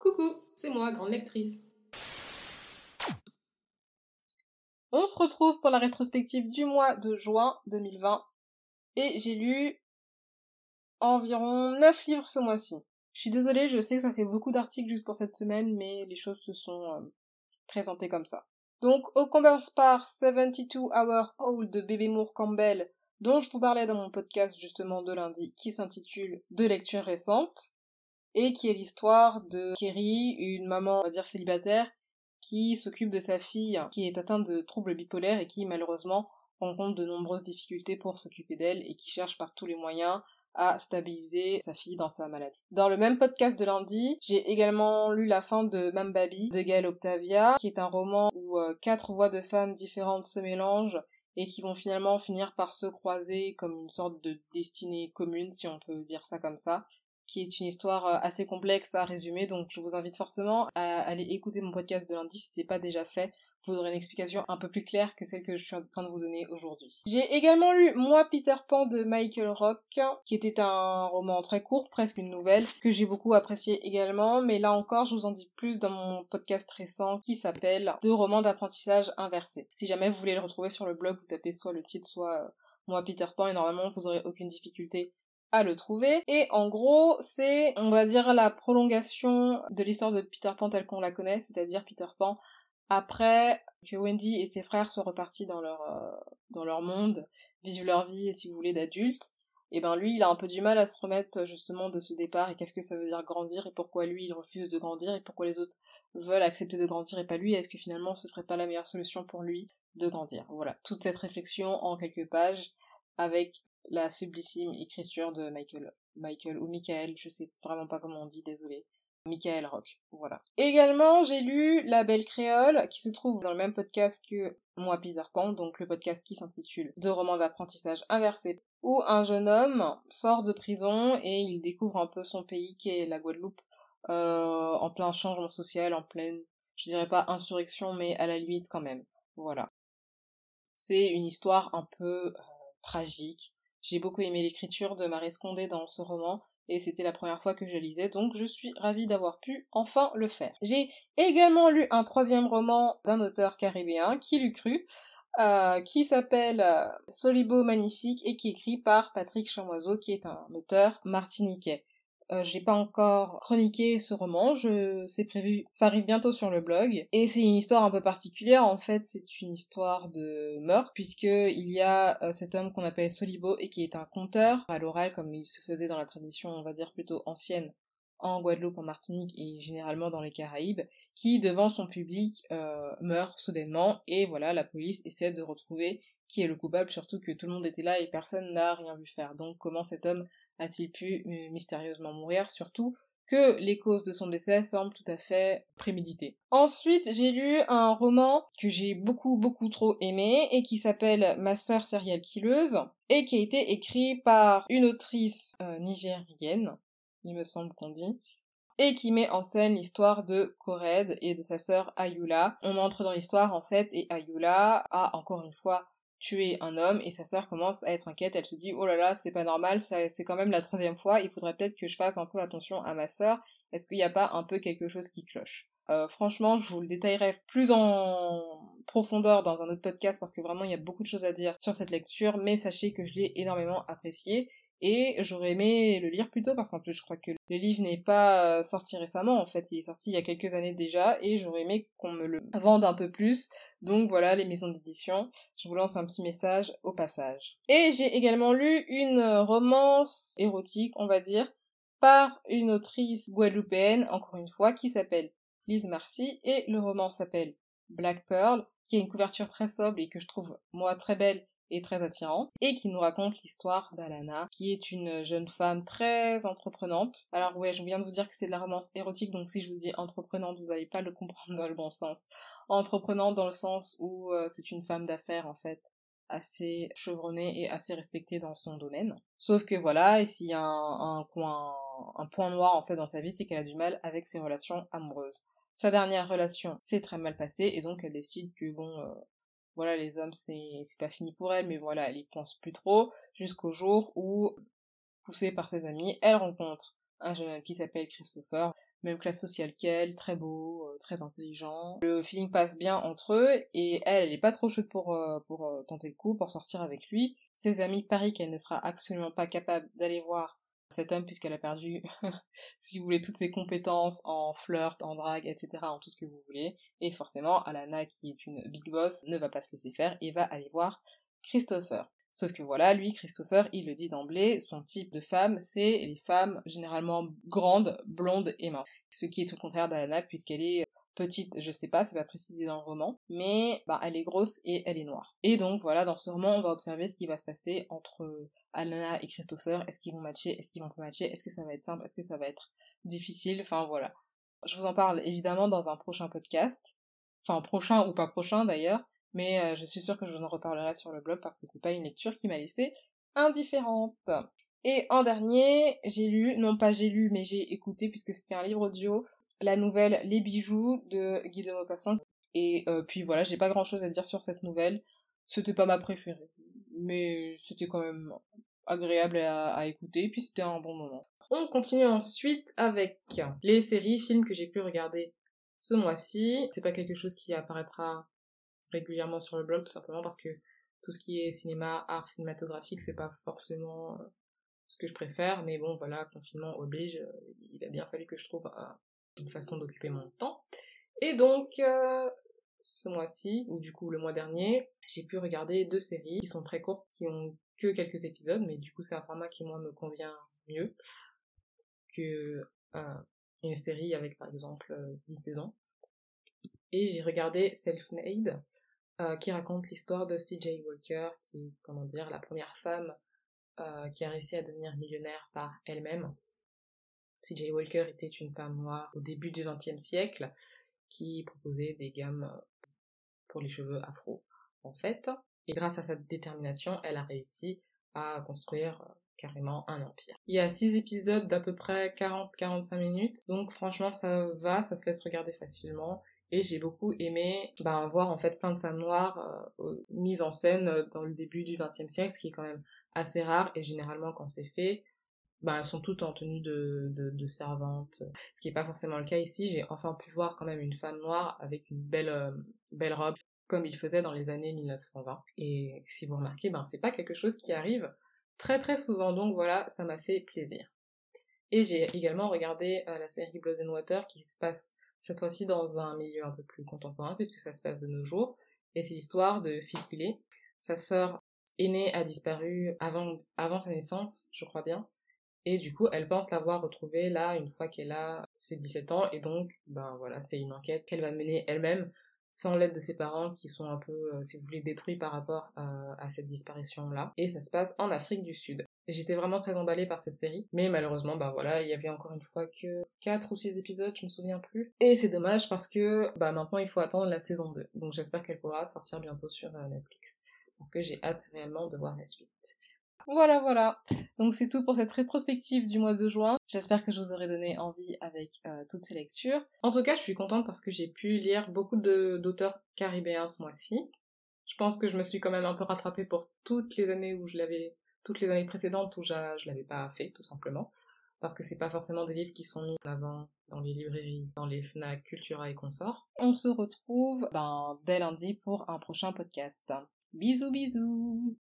Coucou, c'est moi, grande lectrice. On se retrouve pour la rétrospective du mois de juin 2020 et j'ai lu environ 9 livres ce mois-ci. Je suis désolée, je sais que ça fait beaucoup d'articles juste pour cette semaine, mais les choses se sont euh, présentées comme ça. Donc, on commence par 72 Hour Old de Bébé Moore Campbell, dont je vous parlais dans mon podcast justement de lundi, qui s'intitule De lecture récente, et qui est l'histoire de Kerry, une maman, on va dire célibataire, qui s'occupe de sa fille qui est atteinte de troubles bipolaires et qui malheureusement rencontre de nombreuses difficultés pour s'occuper d'elle et qui cherche par tous les moyens à stabiliser sa fille dans sa maladie. Dans le même podcast de lundi, j'ai également lu la fin de Mambabi de Gaël Octavia, qui est un roman où euh, quatre voix de femmes différentes se mélangent et qui vont finalement finir par se croiser comme une sorte de destinée commune, si on peut dire ça comme ça qui est une histoire euh, assez complexe à résumer, donc je vous invite fortement à aller écouter mon podcast de lundi si c'est pas déjà fait. Vous aurez une explication un peu plus claire que celle que je suis en train de vous donner aujourd'hui. J'ai également lu Moi Peter Pan de Michael Rock, qui était un roman très court, presque une nouvelle, que j'ai beaucoup apprécié également, mais là encore je vous en dis plus dans mon podcast récent qui s'appelle Deux romans d'apprentissage inversés. Si jamais vous voulez le retrouver sur le blog, vous tapez soit le titre, soit euh, Moi Peter Pan, et normalement vous aurez aucune difficulté à le trouver. Et en gros, c'est, on va dire, la prolongation de l'histoire de Peter Pan telle qu'on la connaît, c'est-à-dire Peter Pan après que Wendy et ses frères soient repartis dans leur, euh, dans leur monde, vivent leur vie, si vous voulez, d'adultes. Et ben lui, il a un peu du mal à se remettre justement de ce départ et qu'est-ce que ça veut dire grandir et pourquoi lui il refuse de grandir et pourquoi les autres veulent accepter de grandir et pas lui. Est-ce que finalement ce serait pas la meilleure solution pour lui de grandir? Voilà, toute cette réflexion en quelques pages avec la sublissime écriture de Michael, Michael ou Michael, je sais vraiment pas comment on dit, désolé. Michael Rock, voilà. Également, j'ai lu La Belle Créole, qui se trouve dans le même podcast que Moi Peter Pan, donc le podcast qui s'intitule Deux romans d'apprentissage inversés, où un jeune homme sort de prison et il découvre un peu son pays qui est la Guadeloupe, euh, en plein changement social, en pleine, je dirais pas insurrection, mais à la limite quand même. Voilà. C'est une histoire un peu euh, tragique, j'ai beaucoup aimé l'écriture de Marie Scondé dans ce roman, et c'était la première fois que je lisais, donc je suis ravie d'avoir pu enfin le faire. J'ai également lu un troisième roman d'un auteur caribéen, qui l'eût cru, euh, qui s'appelle euh, Solibo Magnifique et qui est écrit par Patrick Chamoiseau, qui est un auteur martiniquais. Euh, j'ai pas encore chroniqué ce roman, je c'est prévu, ça arrive bientôt sur le blog. Et c'est une histoire un peu particulière en fait, c'est une histoire de meurtre puisque il y a euh, cet homme qu'on appelle Solibo et qui est un conteur. À l'oral comme il se faisait dans la tradition on va dire plutôt ancienne en Guadeloupe, en Martinique et généralement dans les Caraïbes, qui devant son public euh, meurt soudainement. Et voilà la police essaie de retrouver qui est le coupable, surtout que tout le monde était là et personne n'a rien vu faire. Donc comment cet homme a-t-il pu euh, mystérieusement mourir, surtout que les causes de son décès semblent tout à fait préméditées. Ensuite, j'ai lu un roman que j'ai beaucoup beaucoup trop aimé et qui s'appelle Ma sœur serial killeuse et qui a été écrit par une autrice euh, nigérienne, il me semble qu'on dit, et qui met en scène l'histoire de Kored et de sa sœur Ayula. On entre dans l'histoire en fait et Ayula a encore une fois tuer un homme et sa sœur commence à être inquiète. Elle se dit oh là là c'est pas normal, c'est quand même la troisième fois. Il faudrait peut-être que je fasse un peu attention à ma sœur. Est-ce qu'il n'y a pas un peu quelque chose qui cloche? Euh, Franchement, je vous le détaillerai plus en profondeur dans un autre podcast parce que vraiment il y a beaucoup de choses à dire sur cette lecture. Mais sachez que je l'ai énormément apprécié et j'aurais aimé le lire plus tôt parce qu'en plus je crois que le livre n'est pas euh, sorti récemment en fait, il est sorti il y a quelques années déjà et j'aurais aimé qu'on me le vende un peu plus. Donc voilà les maisons d'édition, je vous lance un petit message au passage. Et j'ai également lu une romance érotique, on va dire, par une autrice guadeloupéenne, encore une fois, qui s'appelle Lise Marcy et le roman s'appelle Black Pearl, qui a une couverture très sobre et que je trouve moi très belle très attirante, et qui nous raconte l'histoire d'Alana, qui est une jeune femme très entreprenante. Alors ouais, je viens de vous dire que c'est de la romance érotique, donc si je vous dis entreprenante, vous n'allez pas le comprendre dans le bon sens. Entreprenante dans le sens où euh, c'est une femme d'affaires en fait, assez chevronnée et assez respectée dans son domaine. Sauf que voilà, et s'il y a un, point, un point noir en fait dans sa vie, c'est qu'elle a du mal avec ses relations amoureuses. Sa dernière relation s'est très mal passée et donc elle décide que bon, euh, voilà, les hommes, c'est pas fini pour elle, mais voilà, elle y pense plus trop, jusqu'au jour où, poussée par ses amis, elle rencontre un jeune homme qui s'appelle Christopher, même classe sociale qu'elle, très beau, euh, très intelligent. Le feeling passe bien entre eux et elle, elle est pas trop chaude pour, euh, pour euh, tenter le coup, pour sortir avec lui. Ses amis parient qu'elle ne sera absolument pas capable d'aller voir cet homme puisqu'elle a perdu, si vous voulez, toutes ses compétences en flirt, en drague, etc., en tout ce que vous voulez. Et forcément, Alana, qui est une big boss, ne va pas se laisser faire et va aller voir Christopher. Sauf que voilà, lui, Christopher, il le dit d'emblée, son type de femme, c'est les femmes généralement grandes, blondes et minces. Ce qui est tout le contraire d'Alana, puisqu'elle est petite, je sais pas, c'est pas précisé dans le roman, mais bah, elle est grosse et elle est noire. Et donc voilà, dans ce roman, on va observer ce qui va se passer entre Alana et Christopher. Est-ce qu'ils vont matcher? Est-ce qu'ils vont pas matcher? Est-ce que ça va être simple? Est-ce que ça va être difficile? Enfin voilà. Je vous en parle évidemment dans un prochain podcast. Enfin prochain ou pas prochain d'ailleurs mais euh, je suis sûre que je en reparlerai sur le blog parce que c'est pas une lecture qui m'a laissée indifférente. Et en dernier, j'ai lu, non pas j'ai lu, mais j'ai écouté puisque c'était un livre audio, la nouvelle Les bijoux de Guy de Maupassant. Et euh, puis voilà, j'ai pas grand chose à dire sur cette nouvelle. C'était pas ma préférée, mais c'était quand même agréable à, à écouter, puis c'était un bon moment. On continue ensuite avec les séries, films que j'ai pu regarder ce mois-ci. C'est pas quelque chose qui apparaîtra régulièrement sur le blog, tout simplement parce que tout ce qui est cinéma, art cinématographique, c'est pas forcément euh, ce que je préfère, mais bon, voilà, confinement oblige, euh, il a bien fallu que je trouve une façon d'occuper mon temps. Et donc, ce mois-ci, ou du coup le mois dernier, j'ai pu regarder deux séries qui sont très courtes, qui ont que quelques épisodes, mais du coup c'est un format qui moi me convient mieux que une série avec par exemple 10 saisons et j'ai regardé Self-Made, euh, qui raconte l'histoire de CJ Walker, qui est, comment dire, la première femme euh, qui a réussi à devenir millionnaire par elle-même. CJ Walker était une femme noire au début du XXe siècle, qui proposait des gammes euh, pour les cheveux afro, en fait. Et grâce à sa détermination, elle a réussi à construire carrément un empire. Il y a six épisodes d'à peu près 40-45 minutes, donc franchement ça va, ça se laisse regarder facilement. Et j'ai beaucoup aimé ben, voir en fait plein de femmes noires euh, mises en scène euh, dans le début du XXe siècle, ce qui est quand même assez rare et généralement quand c'est fait, ben, elles sont toutes en tenue de, de, servante, ce qui n'est pas forcément le cas ici. J'ai enfin pu voir quand même une femme noire avec une belle, euh, belle robe comme il faisait dans les années 1920. Et si vous remarquez, ben c'est pas quelque chose qui arrive très très souvent, donc voilà, ça m'a fait plaisir. Et j'ai également regardé la série Blood and Water qui se passe cette fois-ci dans un milieu un peu plus contemporain, puisque ça se passe de nos jours. Et c'est l'histoire de Fikile. Sa sœur aînée a disparu avant, avant sa naissance, je crois bien. Et du coup, elle pense l'avoir retrouvée là, une fois qu'elle a ses 17 ans. Et donc, ben voilà, c'est une enquête qu'elle va mener elle-même, sans l'aide de ses parents qui sont un peu, euh, si vous voulez, détruits par rapport à, cette disparition-là. Et ça se passe en Afrique du Sud. J'étais vraiment très emballée par cette série, mais malheureusement, bah voilà, il y avait encore une fois que 4 ou 6 épisodes, je me souviens plus. Et c'est dommage parce que bah maintenant il faut attendre la saison 2. Donc j'espère qu'elle pourra sortir bientôt sur euh, Netflix. Parce que j'ai hâte réellement de voir la suite. Voilà, voilà. Donc c'est tout pour cette rétrospective du mois de juin. J'espère que je vous aurai donné envie avec euh, toutes ces lectures. En tout cas, je suis contente parce que j'ai pu lire beaucoup d'auteurs caribéens ce mois-ci. Je pense que je me suis quand même un peu rattrapée pour toutes les années où je l'avais toutes les années précédentes où je, je l'avais pas fait, tout simplement. Parce que c'est pas forcément des livres qui sont mis en avant dans les librairies, dans les FNAC, Cultura et consorts. On se retrouve ben, dès lundi pour un prochain podcast. Bisous bisous